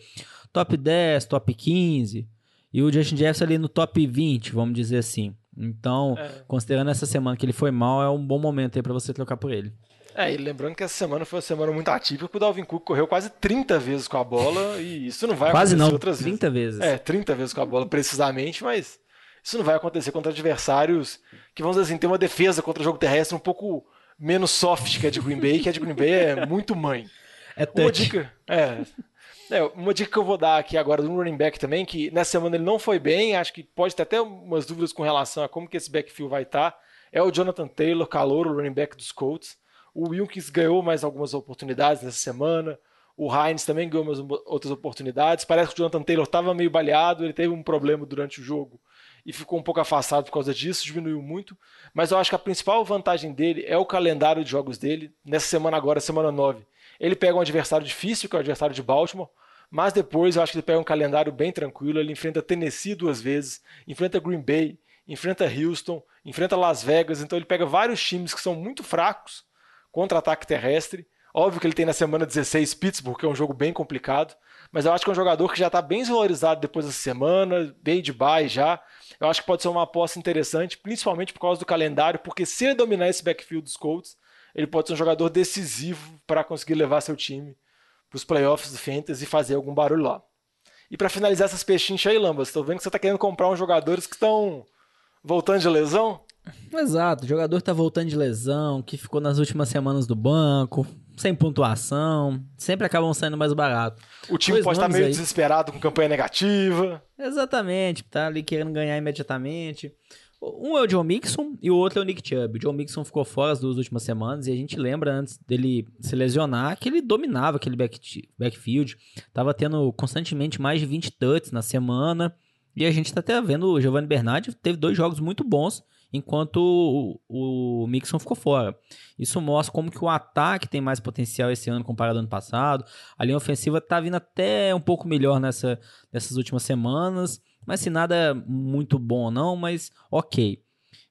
top 10, top 15. E o Justin Jefferson ali no top 20, vamos dizer assim. Então, é. considerando essa semana que ele foi mal, é um bom momento aí para você trocar por ele. É, e lembrando que essa semana foi uma semana muito atípica, porque o Dalvin Cook correu quase 30 vezes com a bola, e isso não vai quase acontecer não, outras 30 vezes. vezes. É, 30 vezes com a bola precisamente, mas isso não vai acontecer contra adversários que, vamos dizer assim, tem uma defesa contra o jogo terrestre um pouco menos soft que a de Green Bay, que a de Green Bay é muito mãe. É touch. Uma dica, é, é, uma dica que eu vou dar aqui agora do running back também, que nessa semana ele não foi bem, acho que pode ter até umas dúvidas com relação a como que esse backfield vai estar, é o Jonathan Taylor, calor, o running back dos Colts. O Wilkins ganhou mais algumas oportunidades nessa semana. O Hines também ganhou mais outras oportunidades. Parece que o Jonathan Taylor estava meio baleado, ele teve um problema durante o jogo e ficou um pouco afastado por causa disso, diminuiu muito. Mas eu acho que a principal vantagem dele é o calendário de jogos dele. Nessa semana agora, semana 9, ele pega um adversário difícil, que é o adversário de Baltimore. Mas depois eu acho que ele pega um calendário bem tranquilo. Ele enfrenta Tennessee duas vezes, enfrenta Green Bay, enfrenta Houston, enfrenta Las Vegas. Então ele pega vários times que são muito fracos contra-ataque terrestre. Óbvio que ele tem na semana 16 Pittsburgh, que é um jogo bem complicado, mas eu acho que é um jogador que já está bem desvalorizado depois dessa semana, bem de bye já. Eu acho que pode ser uma aposta interessante, principalmente por causa do calendário, porque se ele dominar esse backfield dos Colts, ele pode ser um jogador decisivo para conseguir levar seu time para os playoffs do Fantasy e fazer algum barulho lá. E para finalizar essas pechinchas aí, Lambas, estou vendo que você está querendo comprar uns jogadores que estão voltando de lesão. Exato, o jogador tá voltando de lesão, que ficou nas últimas semanas do banco, sem pontuação, sempre acabam saindo mais barato. O time Dois pode estar meio aí. desesperado com campanha negativa. Exatamente, tá ali querendo ganhar imediatamente. Um é o John Mixon e o outro é o Nick Chubb. O John Mixon ficou fora as duas últimas semanas e a gente lembra antes dele se lesionar que ele dominava aquele back, backfield. Tava tendo constantemente mais de 20 touches na semana. E a gente tá até vendo o Giovanni Bernardi teve dois jogos muito bons enquanto o, o Mixon ficou fora. Isso mostra como que o ataque tem mais potencial esse ano comparado ao ano passado. A linha ofensiva está vindo até um pouco melhor nessa, nessas últimas semanas, mas se nada muito bom não, mas ok.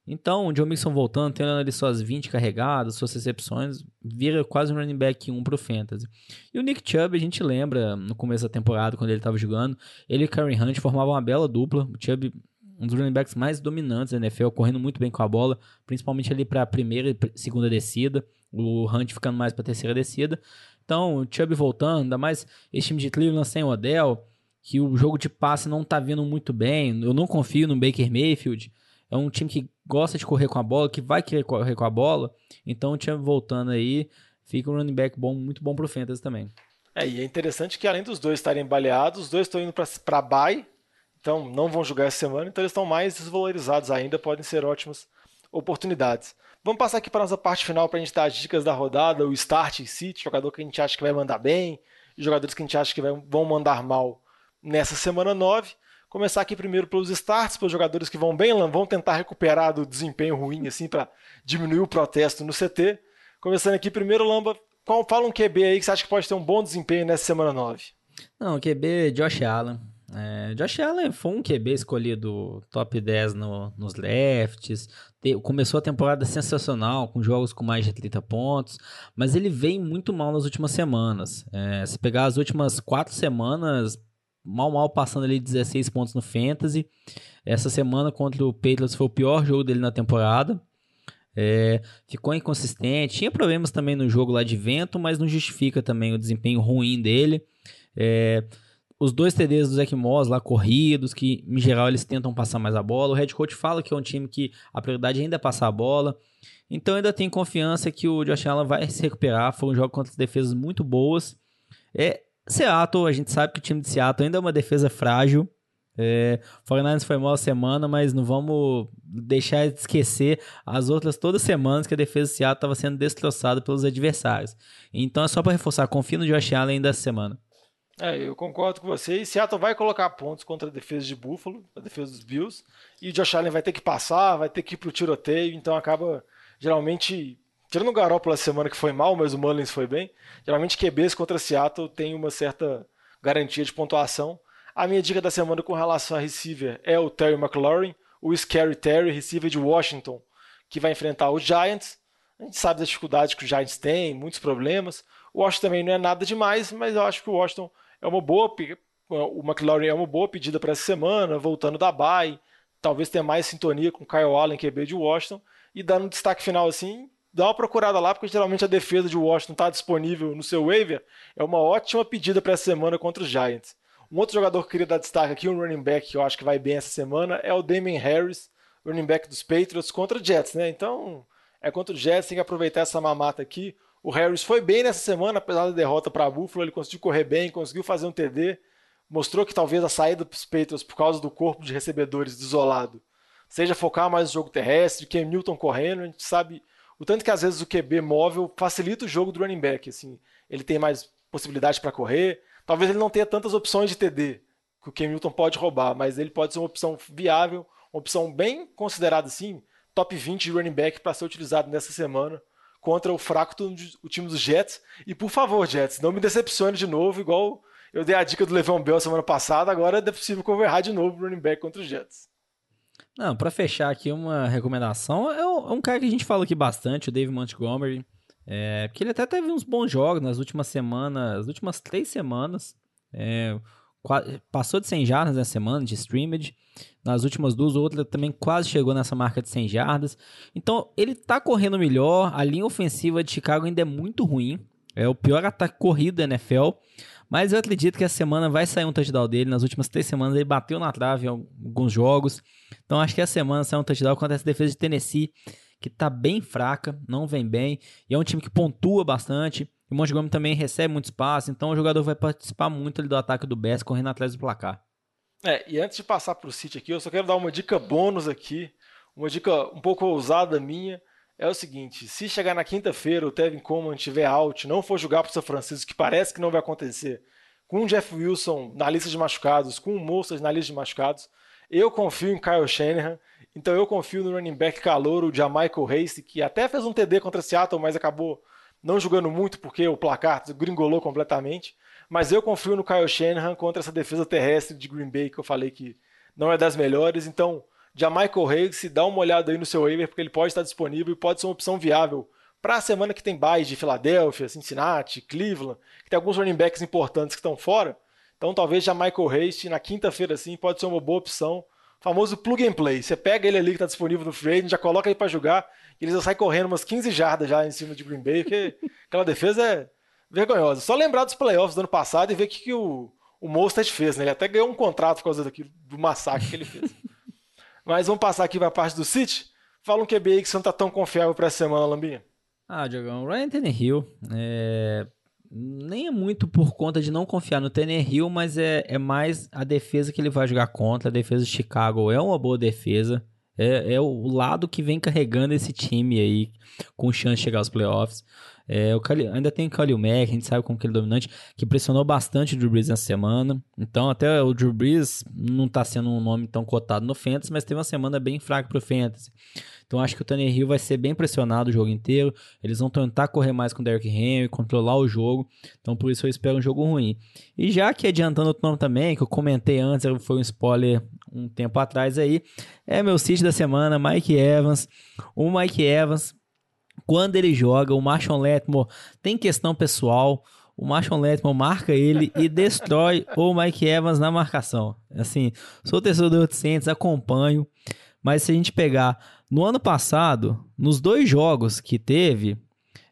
Então, o John Mixon voltando, tendo ali suas 20 carregadas, suas recepções, vira quase um running back 1 pro Fantasy. E o Nick Chubb, a gente lembra no começo da temporada, quando ele estava jogando, ele e o Karen Hunt formavam uma bela dupla. O Chubb, um dos running backs mais dominantes da NFL, correndo muito bem com a bola, principalmente ali para a primeira e segunda descida. O Hunt ficando mais para a terceira descida. Então, o Chubb voltando, ainda mais esse time de Cleveland sem o Odell, que o jogo de passe não tá vindo muito bem. Eu não confio no Baker Mayfield. É um time que gosta de correr com a bola, que vai querer correr com a bola. Então, o time voltando aí, fica um running back bom, muito bom pro Fantasy também. É, e é interessante que além dos dois estarem baleados, os dois estão indo para bye, então não vão jogar essa semana, então eles estão mais desvalorizados ainda, podem ser ótimas oportunidades. Vamos passar aqui para a nossa parte final para a gente dar as dicas da rodada, o start em si, jogador que a gente acha que vai mandar bem, jogadores que a gente acha que vão mandar mal nessa semana 9. Começar aqui primeiro pelos starts, pelos jogadores que vão bem, vão tentar recuperar do desempenho ruim, assim, para diminuir o protesto no CT. Começando aqui primeiro, Lamba, qual, fala um QB aí que você acha que pode ter um bom desempenho nessa semana 9. Não, QB Josh Allen. É, Josh Allen foi um QB escolhido top 10 no, nos lefts. Te, começou a temporada sensacional, com jogos com mais de 30 pontos, mas ele vem muito mal nas últimas semanas. É, se pegar as últimas quatro semanas, mal mal passando ali 16 pontos no Fantasy. Essa semana contra o Patriots foi o pior jogo dele na temporada. É, ficou inconsistente, tinha problemas também no jogo lá de vento, mas não justifica também o desempenho ruim dele. É, os dois TDs do Zach Moss lá corridos, que em geral eles tentam passar mais a bola. O head coach fala que é um time que a prioridade ainda é passar a bola. Então ainda tem confiança que o Josh Allen vai se recuperar. Foi um jogo contra defesas muito boas. É, Seattle, a gente sabe que o time de Seattle ainda é uma defesa frágil. É, 49ers foi mal a semana, mas não vamos deixar de esquecer as outras todas as semanas que a defesa de Seattle estava sendo destroçada pelos adversários. Então é só para reforçar, confio no Josh Allen ainda essa semana. É, eu concordo com você. E Seattle vai colocar pontos contra a defesa de Buffalo, a defesa dos Bills. E o Josh Allen vai ter que passar, vai ter que ir pro tiroteio, então acaba geralmente tirando o Garoppolo a semana que foi mal, mas o Mullins foi bem, geralmente QBs contra Seattle tem uma certa garantia de pontuação. A minha dica da semana com relação a receiver é o Terry McLaurin, o Scary Terry, receiver de Washington, que vai enfrentar os Giants. A gente sabe das dificuldades que os Giants têm, muitos problemas. O Washington também não é nada demais, mas eu acho que o Washington é uma boa. O McLaurin é uma boa pedida para essa semana, voltando da bye. Talvez tenha mais sintonia com o Kyle Allen, QB de Washington. E dando um destaque final assim, dá uma procurada lá, porque geralmente a defesa de Washington está disponível no seu waiver. É uma ótima pedida para essa semana contra os Giants. Um outro jogador que queria dar destaque aqui, um running back que eu acho que vai bem essa semana, é o Damien Harris, running back dos Patriots contra o Jets, né? Então, é contra o Jets, tem que aproveitar essa mamata aqui. O Harris foi bem nessa semana, apesar da derrota para Buffalo, ele conseguiu correr bem, conseguiu fazer um TD, mostrou que talvez a saída dos Patriots por causa do corpo de recebedores desolado seja focar mais no jogo terrestre, Cam Newton correndo, a gente sabe o tanto que às vezes o QB móvel facilita o jogo do running back. Assim, ele tem mais possibilidade para correr. Talvez ele não tenha tantas opções de TD que o Cam Newton pode roubar, mas ele pode ser uma opção viável, uma opção bem considerada assim, top 20 de running back para ser utilizado nessa semana contra o fraco o time dos Jets. E por favor, Jets, não me decepcione de novo, igual eu dei a dica do Le'Veon Bell semana passada, agora é possível que eu vou errar de novo o running back contra os Jets. Não, para fechar aqui uma recomendação, é um, é cara que a gente fala aqui bastante, o Dave Montgomery. É, porque ele até teve uns bons jogos nas últimas semanas, nas últimas três semanas. É, passou de 100 jardas na semana de scrimmage. Nas últimas duas, outra também quase chegou nessa marca de 100 jardas. Então, ele tá correndo melhor. A linha ofensiva de Chicago ainda é muito ruim. É o pior ataque corrido da NFL. Mas eu acredito que essa semana vai sair um touchdown dele. Nas últimas três semanas ele bateu na trave em alguns jogos. Então acho que essa semana sai um touchdown contra essa defesa de Tennessee, que tá bem fraca, não vem bem. E é um time que pontua bastante. E o Montgomery também recebe muito espaço. Então o jogador vai participar muito ali do ataque do Best, correndo atrás do placar. É, e antes de passar para o City aqui, eu só quero dar uma dica bônus aqui. Uma dica um pouco ousada minha é o seguinte: se chegar na quinta-feira o Tevin Coleman estiver out, não for jogar para o São Francisco, que parece que não vai acontecer, com o Jeff Wilson na lista de machucados, com o Moças na lista de machucados, Eu confio em Kyle Shanahan. Então eu confio no running back calor, o Jamaica Hasty, que até fez um TD contra Seattle, mas acabou não jogando muito porque o placar gringolou completamente. Mas eu confio no Kyle Shanahan contra essa defesa terrestre de Green Bay que eu falei que não é das melhores. Então, Jamaica Hasty, dá uma olhada aí no seu waiver porque ele pode estar disponível e pode ser uma opção viável para a semana que tem bye de Filadélfia, Cincinnati, Cleveland, que tem alguns running backs importantes que estão fora. Então talvez já Michael Haste na quinta-feira assim pode ser uma boa opção. famoso plug and play. Você pega ele ali que está disponível no free já coloca ele para jogar, e ele já sai correndo umas 15 jardas já em cima de Green Bay, porque aquela defesa é vergonhosa. Só lembrar dos playoffs do ano passado e ver o que, que o, o Mostert fez, né? Ele até ganhou um contrato por causa daquilo, do massacre que ele fez. Mas vamos passar aqui para a parte do City. Fala um QB aí que você não está tão confiável para essa semana, Lambinha. Ah, Diogão, Ryan Tannehill é nem é muito por conta de não confiar no Tannehill, mas é, é mais a defesa que ele vai jogar contra. A defesa de Chicago é uma boa defesa. É, é o lado que vem carregando esse time aí com chance de chegar aos playoffs. É, o Kali, ainda tem o Khalil Mack, a gente sabe como que ele é dominante, que pressionou bastante o Drew Brees nessa semana. Então, até o Drew Brees não está sendo um nome tão cotado no Fantasy, mas teve uma semana bem fraca para o Fantasy. Então, acho que o Tannehill vai ser bem pressionado o jogo inteiro. Eles vão tentar correr mais com o Derrick Henry, controlar o jogo. Então, por isso eu espero um jogo ruim. E já que adiantando outro nome também, que eu comentei antes, foi um spoiler um tempo atrás aí, é meu sítio da semana, Mike Evans. O Mike Evans quando ele joga, o Marshall Letmore tem questão pessoal. O Marshall Letmore marca ele e destrói o Mike Evans na marcação. Assim, sou torcedor de Saints, acompanho. Mas se a gente pegar no ano passado, nos dois jogos que teve,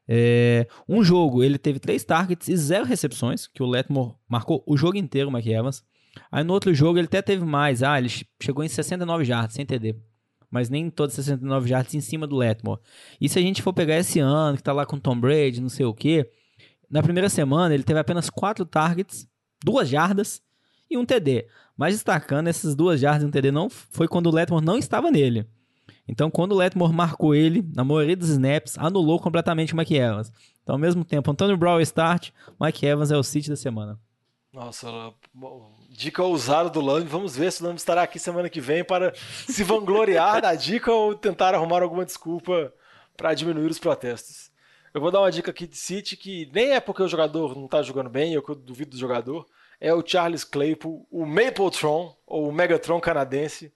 é, um jogo ele teve três targets e zero recepções, que o Letmore marcou o jogo inteiro, o Mike Evans. Aí no outro jogo ele até teve mais, ah, ele chegou em 69 jardas, sem entender mas nem todas 69 jardas em cima do Letmore. E se a gente for pegar esse ano, que tá lá com Tom Brady, não sei o quê, na primeira semana ele teve apenas 4 targets, 2 jardas e um TD. Mas destacando, essas duas jardas e um TD não foi quando o Letmore não estava nele. Então, quando o Letmore marcou ele, na maioria dos snaps, anulou completamente o Mike Evans. Então, ao mesmo tempo, Antônio Brown start, Mike Evans é o City da semana. Nossa, dica ousada do Lamb. Vamos ver se o Lamb estará aqui semana que vem para se vangloriar da dica ou tentar arrumar alguma desculpa para diminuir os protestos. Eu vou dar uma dica aqui de City que nem é porque o jogador não está jogando bem, eu duvido do jogador. É o Charles Claypool, o Mapletron, ou o Megatron canadense,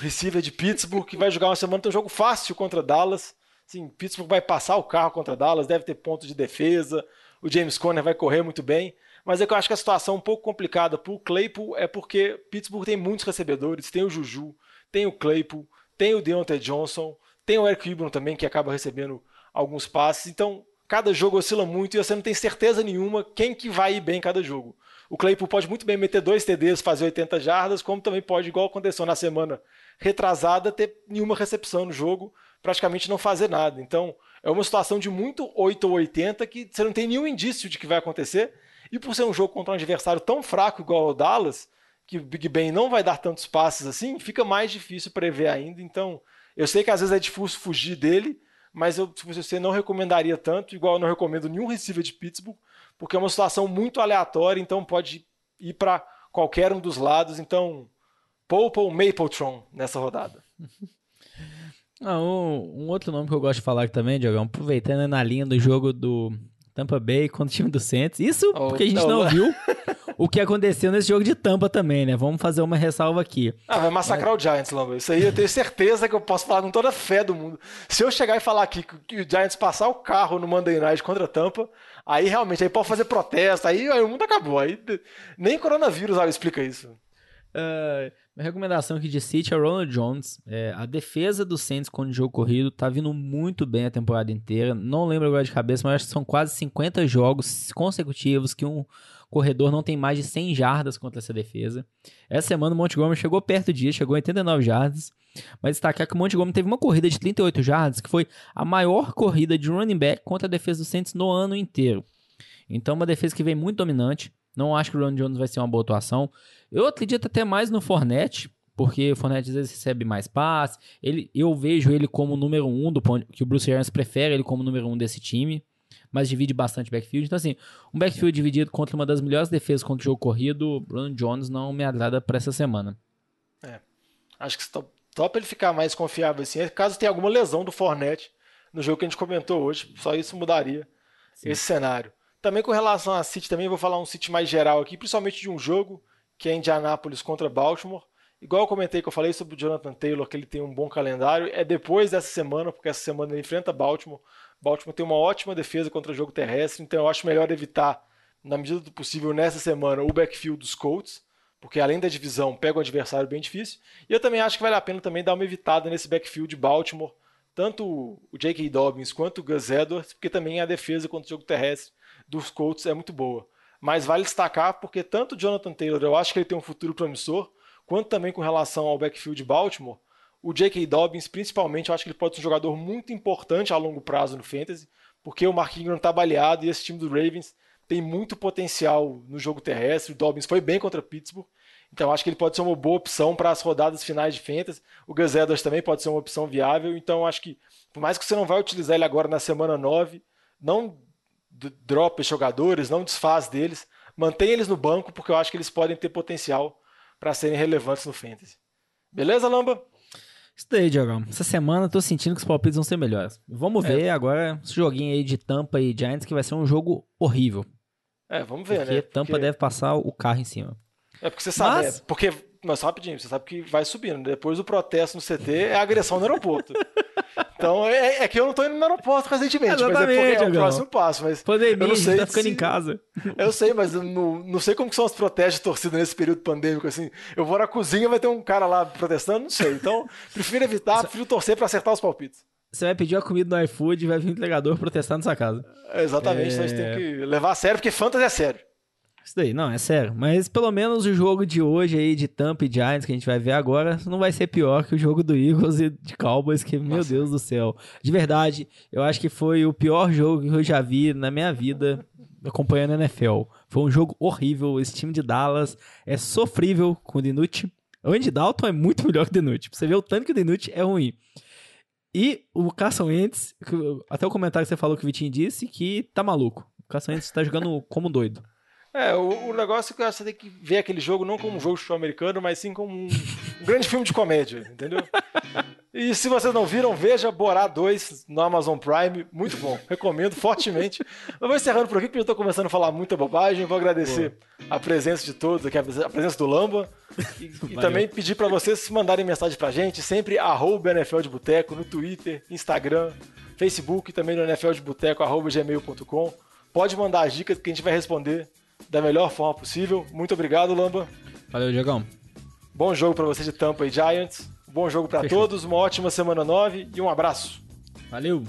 receiver de Pittsburgh, que vai jogar uma semana, tem um jogo fácil contra Dallas. Sim, Pittsburgh vai passar o carro contra Dallas, deve ter ponto de defesa. O James Conner vai correr muito bem. Mas é que eu acho que a situação um pouco complicada para o Claypool é porque Pittsburgh tem muitos recebedores, tem o Juju, tem o Claypool, tem o Deontay Johnson, tem o Eric Ibram também, que acaba recebendo alguns passes. Então, cada jogo oscila muito e você não tem certeza nenhuma quem que vai ir bem em cada jogo. O Claypool pode muito bem meter dois TDs, fazer 80 jardas, como também pode, igual aconteceu na semana retrasada, ter nenhuma recepção no jogo, praticamente não fazer nada. Então, é uma situação de muito 8 ou 80 que você não tem nenhum indício de que vai acontecer e por ser um jogo contra um adversário tão fraco igual o Dallas, que o Big Ben não vai dar tantos passes assim, fica mais difícil prever ainda. Então, eu sei que às vezes é difícil fugir dele, mas eu, se você não recomendaria tanto, igual eu não recomendo nenhum receiver de Pittsburgh, porque é uma situação muito aleatória, então pode ir para qualquer um dos lados. Então, poupa o Mapletron nessa rodada. Ah, um, um, outro nome que eu gosto de falar aqui também, Diogão, aproveitando na linha do jogo do Tampa Bay contra o time do Saints. Isso oh, porque a gente não viu o que aconteceu nesse jogo de Tampa também, né? Vamos fazer uma ressalva aqui. Ah, vai massacrar é. o Giants, Lamba. Isso aí eu tenho certeza que eu posso falar com toda a fé do mundo. Se eu chegar e falar aqui que o Giants passar o carro no Monday Night contra Tampa, aí realmente aí pode fazer protesto, aí, aí o mundo acabou. Aí nem coronavírus ah, explica isso. Uh, minha recomendação aqui de City é Ronald Jones. É, a defesa do Saints com o jogo corrido tá vindo muito bem a temporada inteira. Não lembro agora de cabeça, mas acho que são quase 50 jogos consecutivos que um corredor não tem mais de 100 jardas contra essa defesa. Essa semana o Montgomery chegou perto disso, chegou a 89 jardas. Mas destacar que o Montgomery teve uma corrida de 38 jardas, que foi a maior corrida de running back contra a defesa do Saints no ano inteiro. Então, uma defesa que vem muito dominante. Não acho que o Ron Jones vai ser uma boa atuação. Eu acredito até mais no Fornette, porque o Fornette às vezes recebe mais passe. Ele, eu vejo ele como número um do que o Bruce Arians prefere ele como número um desse time, mas divide bastante backfield. Então assim, um backfield dividido contra uma das melhores defesas contra o jogo corrido, Ron Jones não me agrada para essa semana. É. Acho que só para ele ficar mais confiável assim, é caso tenha alguma lesão do Fornette no jogo que a gente comentou hoje, só isso mudaria Sim. esse cenário. Também com relação a City, também vou falar um City mais geral aqui, principalmente de um jogo que é Indianapolis contra Baltimore. Igual eu comentei que eu falei sobre o Jonathan Taylor, que ele tem um bom calendário, é depois dessa semana, porque essa semana ele enfrenta Baltimore. Baltimore tem uma ótima defesa contra o jogo terrestre, então eu acho melhor evitar, na medida do possível, nessa semana, o backfield dos Colts, porque além da divisão, pega um adversário bem difícil. E eu também acho que vale a pena também dar uma evitada nesse backfield de Baltimore, tanto o J.K. Dobbins quanto o Gus Edwards, porque também a defesa contra o jogo terrestre dos Colts é muito boa. Mas vale destacar porque tanto o Jonathan Taylor, eu acho que ele tem um futuro promissor, quanto também com relação ao backfield de Baltimore, o J.K. Dobbins, principalmente, eu acho que ele pode ser um jogador muito importante a longo prazo no Fantasy, porque o Mark Ingram está baleado e esse time do Ravens tem muito potencial no jogo terrestre. O Dobbins foi bem contra Pittsburgh, então acho que ele pode ser uma boa opção para as rodadas finais de Fantasy. O Gus Edwards também pode ser uma opção viável, então acho que, por mais que você não vai utilizar ele agora na semana 9, não drope jogadores, não desfaz deles, mantenha eles no banco, porque eu acho que eles podem ter potencial para serem relevantes no Fantasy. Beleza, Lamba? Isso daí, Diogão. Essa semana eu tô sentindo que os palpites vão ser melhores. Vamos é. ver agora esse joguinho aí de Tampa e Giants, que vai ser um jogo horrível. É, vamos ver, porque né? Tampa porque... deve passar o carro em cima. É porque você sabe, Mas... é, porque mas rapidinho, você sabe que vai subindo. Depois do protesto no CT é agressão no aeroporto. Então, é, é, que eu não tô indo no aeroporto recentemente, mas é é o próximo passo. Mas Pandemia, eu não sei tá ficando se... em casa. Eu sei, mas eu não, não sei como que são as protestos de torcida nesse período pandêmico, assim. Eu vou na cozinha vai ter um cara lá protestando, não sei. Então, prefiro evitar, prefiro torcer para acertar os palpites. Você vai pedir a comida no iFood e vai vir o entregador protestar na sua casa. É, exatamente, é... então a gente tem que levar a sério, porque fantasy é sério. Isso daí, não, é sério. Mas pelo menos o jogo de hoje aí de Tampa e Giants que a gente vai ver agora não vai ser pior que o jogo do Eagles e de Cowboys, que, Nossa. meu Deus do céu. De verdade, eu acho que foi o pior jogo que eu já vi na minha vida acompanhando a NFL. Foi um jogo horrível. Esse time de Dallas é sofrível com o Dinucci. O Andy Dalton é muito melhor que o Dinucci. Você vê o tanto que o Dinucci é ruim. E o Carson Wentz, até o comentário que você falou que o Vitinho disse, que tá maluco. O Carson Wentz tá jogando como doido. É, o, o, negócio é que você tem que ver aquele jogo não como um jogo futebol americano, mas sim como um, um, grande filme de comédia, entendeu? E se vocês não viram, veja Borá 2 no Amazon Prime, muito bom, recomendo fortemente. Eu vou encerrando por aqui, porque eu estou começando a falar muita bobagem. Vou agradecer Boa. a presença de todos aqui, a presença do Lamba. E, e também pedir para vocês mandarem mensagem para a gente, sempre arroba NFL de Boteco, no Twitter, Instagram, Facebook, também no NFL de Boteco, arroba gmail.com. Pode mandar as dicas que a gente vai responder da melhor forma possível. Muito obrigado, Lamba. Valeu, Diegão. Bom jogo para você de Tampa e Giants. Bom jogo para todos, uma ótima semana 9 e um abraço. Valeu.